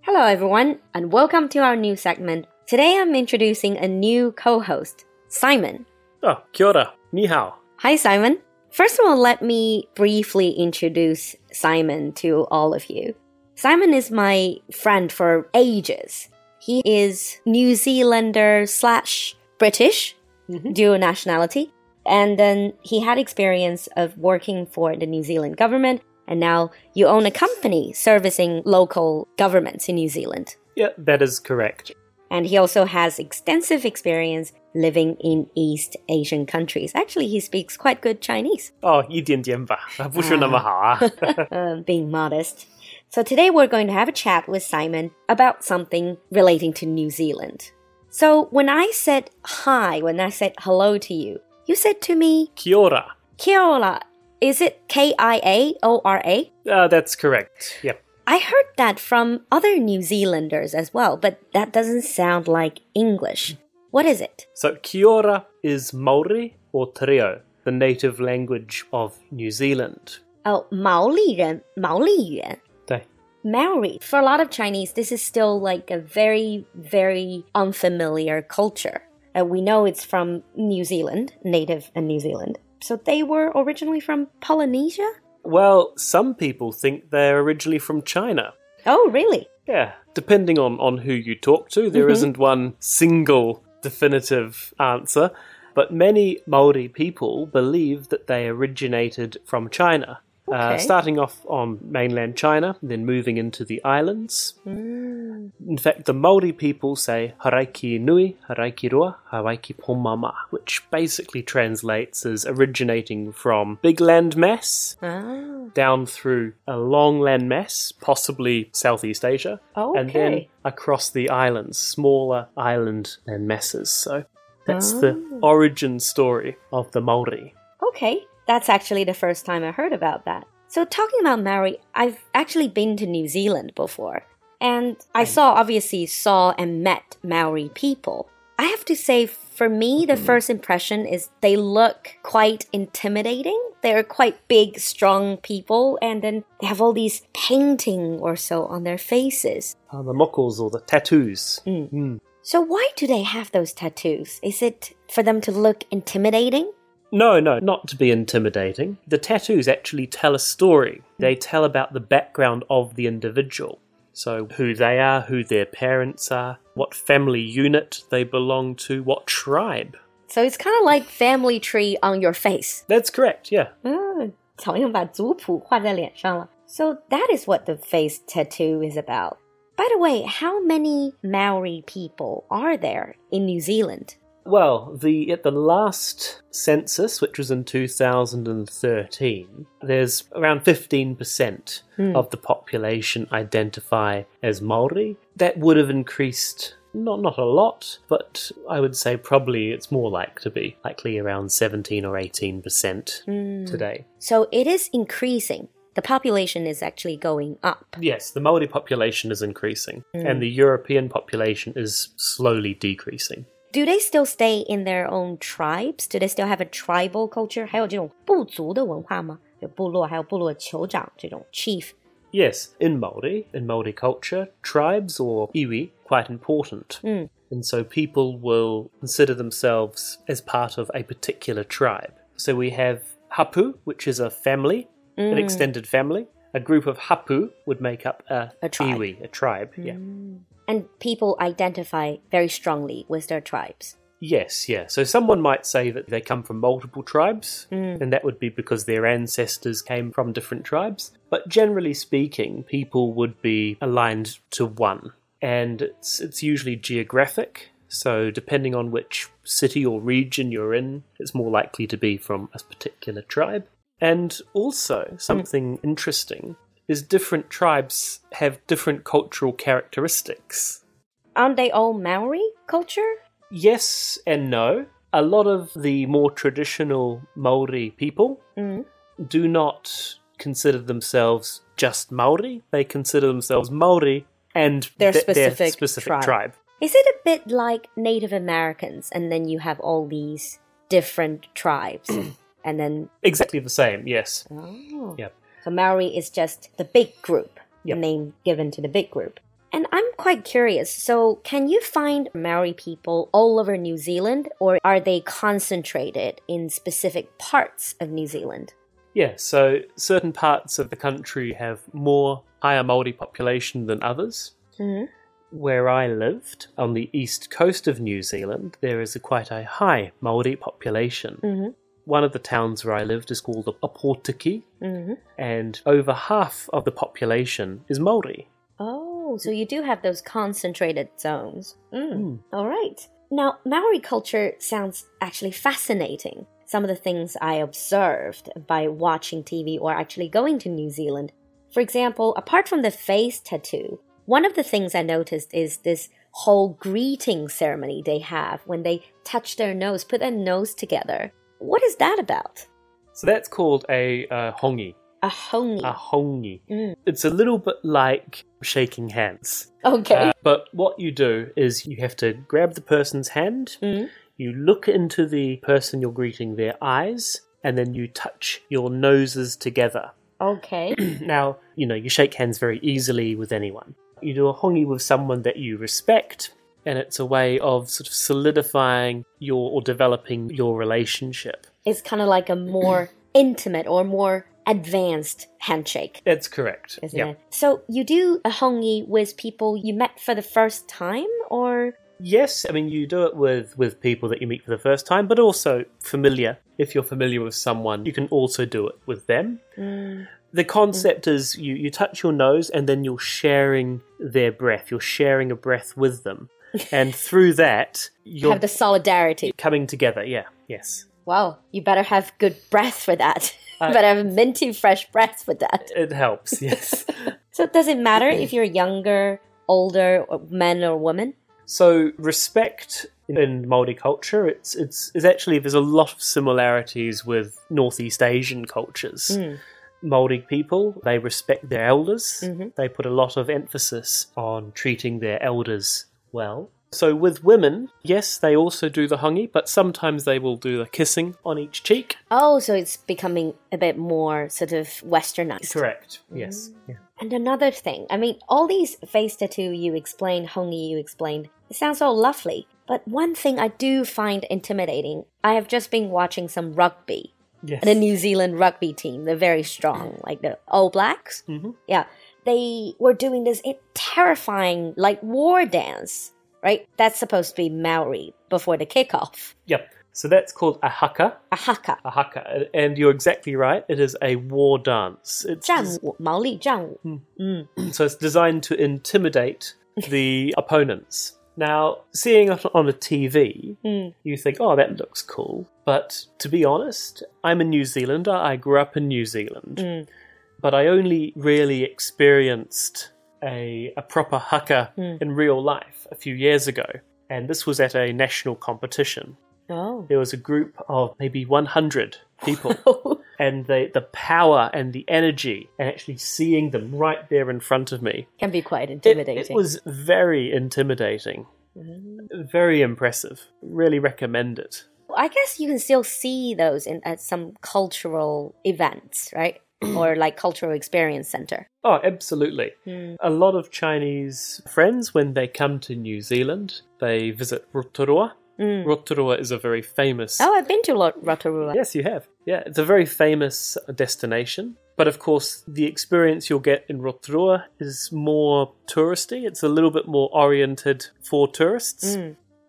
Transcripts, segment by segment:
Hello, everyone, and welcome to our new segment. Today I'm introducing a new co host, Simon. Oh, kia ora. Ni hao. Hi, Simon. First of all, let me briefly introduce Simon to all of you. Simon is my friend for ages. He is New Zealander slash British, mm-hmm. dual nationality. And then he had experience of working for the New Zealand government And now you own a company servicing local governments in New Zealand. Yeah, that is correct. And he also has extensive experience living in East Asian countries. Actually, he speaks quite good Chinese. 哦，一点点吧，不是那么好啊。 uh, being modest. So today we're going to have a chat with Simon about something relating to New Zealand. So when I said hi, when I said hello to you, you said to me, Kia ora. Kia ora. Is it K I A O R A? Uh, that's correct. Yep. I heard that from other New Zealanders as well, but that doesn't sound like English. What is it? So, Kia ora is Maori or Te Reo, the native language of New Zealand. Oh, Maori, Maori. Maori. For a lot of Chinese, this is still like a very, very unfamiliar culture. Uh, we know it's from New Zealand, native and New Zealand, so they were originally from Polynesia? Well, some people think they're originally from China. Oh, really? Yeah, depending on, on who you talk to, there mm-hmm. not one single definitive answer. But many Maori people believe that they originated from China. Uh, starting off on mainland China, then moving into the islands. In fact, the Maori people say Hawaiki Nui, Hawaiki Roa, Hawaiki Pomama, which basically translates as originating from big land mass Ah, down through a long land mass, possibly Southeast Asia, and then across the islands, smaller island land masses. So that's the origin story of the Maori. okay. That's actually the first time I heard about that. So, talking about Maori, I've actually been to New Zealand before. And I mm. saw, obviously, saw and met Maori people. I have to say, for me, the mm. first impression is they look quite intimidating. They're quite big, strong people, and then they have all these painting or so on their faces. Uh, the mokos or the tattoos. Mm. So, why do they have those tattoos? Is it for them to look intimidating? No, no, not to be intimidating. The tattoos actually tell a story. They tell about the background of the individual. So, who they are, who their parents are, what family unit they belong to, what tribe. So, it's kind of like family tree on your face. That's correct, yeah. 嗯，好像把族谱画在脸上了。So that is what the face tattoo is about. By the way, how many Maori people are there in New Zealand? Well, the at the last census, which was in 2013, there's around 15% hmm. of the population identify as Maori. That would have increased not not a lot, but I would say probably it's more like to be likely around 17 or 18% hmm. today. So it is increasing. The population is actually going up. Yes, the Maori population is increasing and hmm. the European population is slowly decreasing. Do they still stay in their own tribes? Do they still have a tribal culture? 还有这种部族的文化吗？有部落，还有部落酋长这种 chief。 Yes, in Maori, in Maori culture, tribes or iwi quite important. And so people will consider themselves as part of a particular tribe. So we have hapu, which is a family, an extended family. A group of hapu would make up a, A tribe. iwi, a tribe. Yeah. And people identify very strongly with their tribes. Yes, yeah. So someone might say that they come from multiple tribes, mm. and that would be because their ancestors came from different tribes. But generally speaking, people would be aligned to one, and it's it's usually geographic. So depending on which city or region you're in, it's more likely to be from a particular tribe. And also something interesting is different tribes have different cultural characteristics. Aren't they all Maori culture? Yes and no. A lot of the more traditional Maori people mm. do not consider themselves just Maori. They consider themselves Maori and Their th- specific specific tribe. tribe. Is it a bit like Native Americans and then you have all these different tribes and then Exactly the same, yes. oh. Yep. Maori is just the big group, Yep. the name given to the big group. And I'm quite curious. So, can you find Maori people all over New Zealand, or are they concentrated in specific parts of New Zealand? Yeah, so certain parts of the country have more higher Maori population than others. Mhm. Where I lived, on the east coast of New Zealand, there is a quite a high Maori population. Mhm. One of the towns where I lived is called Opotiki, hmm and over half of the population is Maori. Oh, so you do have those concentrated zones. Mm. Mm. All right. Now, Maori culture sounds actually fascinating. Some of the things I observed by watching TV or actually going to New Zealand. For example, apart from the face tattoo, one of the things I noticed is this whole greeting ceremony they have when they touch their nose, put their nose together. What is that about? So that's called a uh, hongi. A hongi. A hongi. Mm. It's a little bit like shaking hands. Okay. Uh, but what you do is you have to grab the person's hand, Mm. you look into the person you're greeting their eyes, and then you touch your noses together. Okay. now, you know, you shake hands very easily with anyone. You do a hongi with someone that you respect, and it's a way of sort of solidifying your or developing your relationship. it's kind of like a more intimate or more advanced handshake, That's correct. isn't Yeah. it? So you do a hongi with people you met for the first time, or Yes, I mean you do it with with people that you meet for the first time, but also familiar. If you're familiar with someone, you can also do it with them. Mm, The concept is you you touch your nose and then you're sharing their breath. You're sharing a breath with them, and through that you're have the solidarity? coming together. Yeah. Yes. Wow, you better have good breath for that. Uh, you better have minty fresh breath for that. It helps. Yes. So does it matter if you're younger, older, or man or woman? So respect in Maori culture, it's it's actually there's a lot of similarities with Northeast Asian cultures. Mm. Maori people they respect their elders. Mhm. They put a lot of emphasis on treating their elders well. So with women, yes, they also do the hongi, but sometimes they will do the kissing on each cheek. Oh, so it's becoming a bit more sort of westernized. Correct. Yes. Yeah. And another thing, I mean, all these face tattoo you explained, hongi you explained, it sounds all lovely. But one thing I do find intimidating, I have just been watching some rugby. Yes. And the New Zealand rugby team, they're very strong, like the All Blacks. Mhm. Yeah They were doing this i- terrifying, like, war dance, right? That's supposed to be Maori before the kickoff. Yep. So that's called a haka. A haka. A haka. And you're exactly right. It is a war dance. It's 战舞,毛利战舞. So it's designed to intimidate the opponents. Now, seeing it on a TV, Mm. you think, oh, that looks cool. But to be honest, I'm a New Zealander. I grew up in New Zealand. Mm. But I only really experienced a, a proper haka Mm. in real life a few years ago. And this was at a national competition. Oh. There was a group of maybe 100 people. and the, the power and the energy, and actually seeing them right there in front of me Can be quite intimidating. it was very intimidating. Very impressive. Really recommend it. I guess you can still see those in at some cultural events, right? or like cultural experience center. Oh, absolutely. Hmm. A lot of Chinese friends, when they come to New Zealand, they visit Rotorua. Rotorua is a very famous. Oh, I've been to Rotorua. Yes, you have. Yeah, it's a very famous destination. But of course, the experience you'll get in Rotorua is more touristy. It's a little bit more oriented for tourists.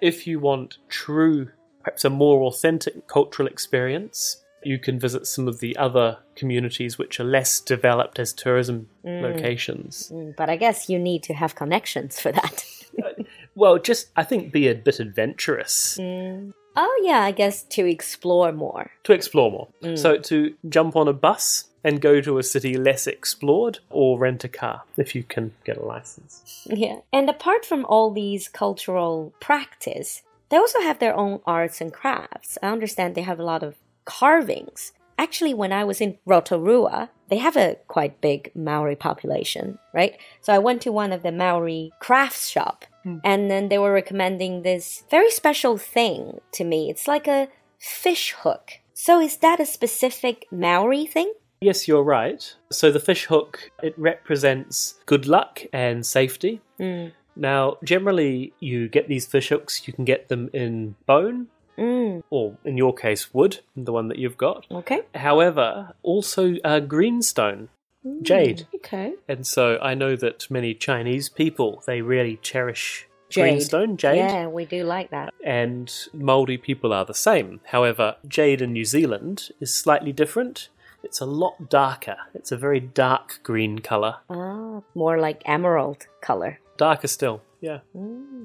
If you want true, perhaps a more authentic cultural experience, you can visit some of the other communities which are less developed as tourism mm. locations. Mm, But I guess you need to have connections for that. Uh, well, just I think be a bit adventurous mm. oh, yeah, I guess to explore more. to explore more. Mm. So to jump on a bus and go to a city less explored, or rent a car if you can get a license. Yeah. And apart from all these cultural practice, they also have their own arts and crafts. I understand they have a lot of carvings. Actually, when I was in Rotorua, they have a quite big Maori population, right? So I went to one of the Maori crafts shop and then they were recommending this very special thing to me. It's like a fish hook. So is that a specific Maori thing? Yes, you're right. So the fish hook, it represents good luck and safety. Mm. Now, generally, you get these fish hooks, you can get them in bone, Mm. or in your case, wood, the one that you've got. Okay. However, also uh, greenstone, jade. Okay. And so I know that many Chinese people, they really cherish Jade. greenstone, jade. Yeah, we do like that. and Māori people are the same. However, jade in New Zealand is slightly different. It's a lot darker. It's a very dark green colour. Ah, more like emerald color. Darker still. Yeah.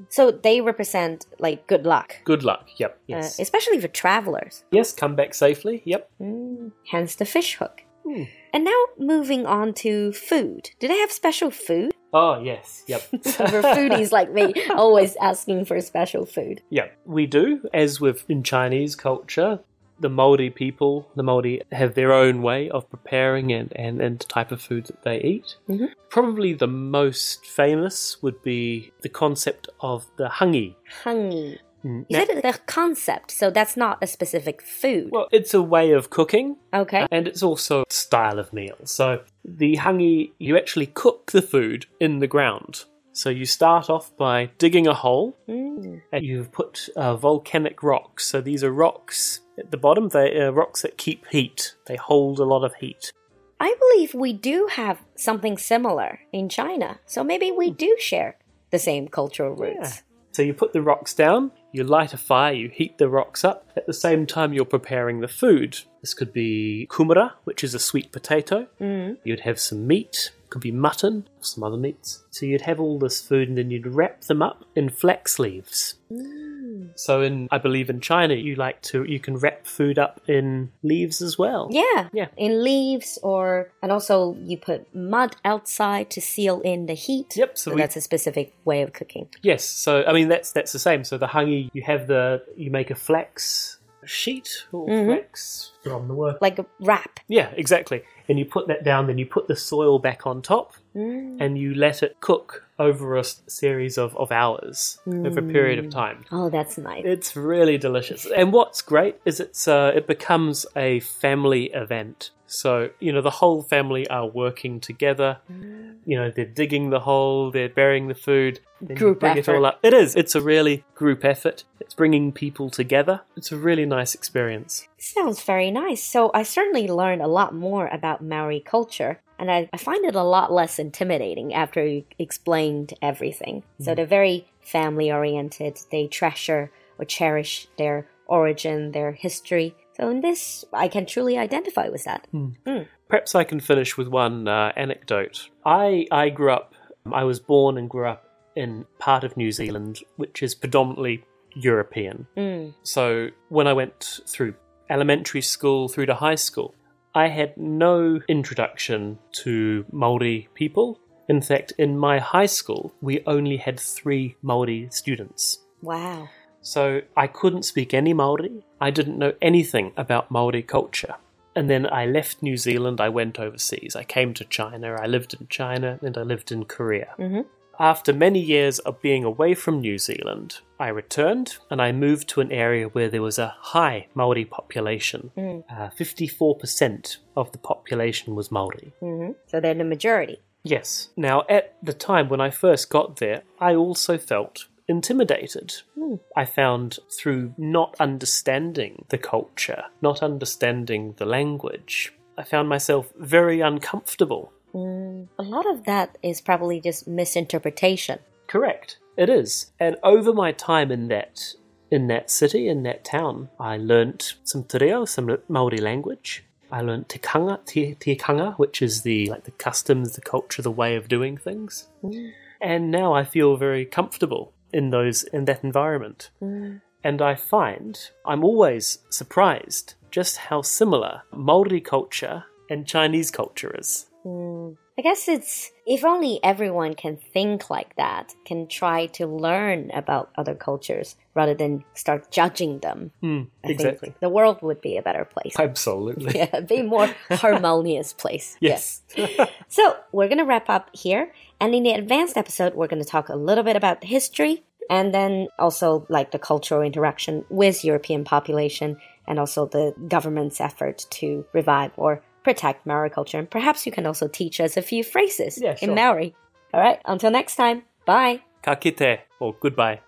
So they represent like good luck, Good luck. Yep. uh, Yes. especially for travelers. yes, come back safely. Yep. Mm. Hence the fish hook. Hmm. And now moving on to food. Do they have special food? Oh, yes. Yep. for foodies like me, always asking for special food. Yeah, we do. As with in Chinese culture, the Maori people, the Maori have their own way of preparing and, and, and the type of food that they eat. Mhm. Probably the most famous would be the concept of the hangi. Hangi. Mm, You now- said the concept, so that's not a specific food. well, it's a way of cooking okay. and it's also a style of meal. So the hangi, you actually cook the food in the ground. So you start off by digging a hole Mm. and you've put uh, volcanic rocks. So these are rocks at the bottom. They are rocks that keep heat. They hold a lot of heat. I believe we do have something similar in China, so maybe we do share the same cultural roots. So you put the rocks down. You light a fire. You heat the rocks up. At the same time, you're preparing the food. This could be kumara, which is a sweet potato. Mm. You'd have some meat. Could be mutton, or some other meats. So you'd have all this food, and then you'd wrap them up in flax leaves. Mm. So in, I believe in China, you like to, you can wrap food up in leaves as well. Yeah. Yeah. In leaves or and also you put mud outside to seal in the heat. Yep, so So, we- that's a specific way of cooking. Yes, so I mean that's that's the same. So the hangi, you have the you make a flax sheet or mm-hmm. flax from the word. Like a wrap. Yeah, exactly. And you put that down, then you put the soil back on top, mm. and you let it cook over a series of, of hours over a period of mm. time. Oh, that's nice. It's really delicious. And what's great is it's uh, it becomes a family event. So, you know, the whole family are working together. You know, they're digging the hole, they're burying the food. Group bring it all up. It is. It's a really group effort. It's bringing people together. It's a really nice experience. Sounds very nice. So I certainly learned a lot more about Maori culture, and I, I find it a lot less intimidating after you explained everything. So mm. they're very family oriented. They treasure or cherish their origin, their history. So in this, I can truly identify with that. Perhaps I can finish with one uh, anecdote. I I grew up. I was born and grew up in part of New Zealand which is predominantly European. Mm. So when I went through elementary school through to high school, I had no introduction to Maori people. In fact, in my high school, we only had three Maori students. Wow. So I couldn't speak any Maori. I didn't know anything about Maori culture. And then I left New Zealand, I went overseas. I came to China, I lived in China, and I lived in Korea. Mhm. After many years of being away from New Zealand, I returned and I moved to an area where there was a high Maori population. Uh, 54% of the population was Maori. hmm So they're the majority. Yes. Now, at the time when I first got there, I also felt intimidated. I found through not understanding the culture, not understanding the language, I found myself very uncomfortable. Mm, a lot of that is probably just misinterpretation. Correct. It is. And over my time in that in that city, in that town, I learnt some te reo, some Maori language. I learnt tikanga, te, tikanga, which is the like the customs, the culture, the way of doing things. And now I feel very comfortable in those in that environment. And I find I'm always surprised just how similar Maori culture and Chinese culture is. Mm, I guess it's if only everyone can think like that, can try to learn about other cultures rather than start judging them. I exactly. think the world would be a better place. Absolutely. yeah, be a more harmonious place. Yes. So we're gonna wrap up here, and in the advanced episode, we're gonna talk a little bit about the history, and then also like the cultural interaction with European population, and also the government's effort to revive or protect Maori culture. And perhaps you can also teach us a few phrases Yeah, in. Maori. All right, until next time. Bye. Ka kite, or goodbye.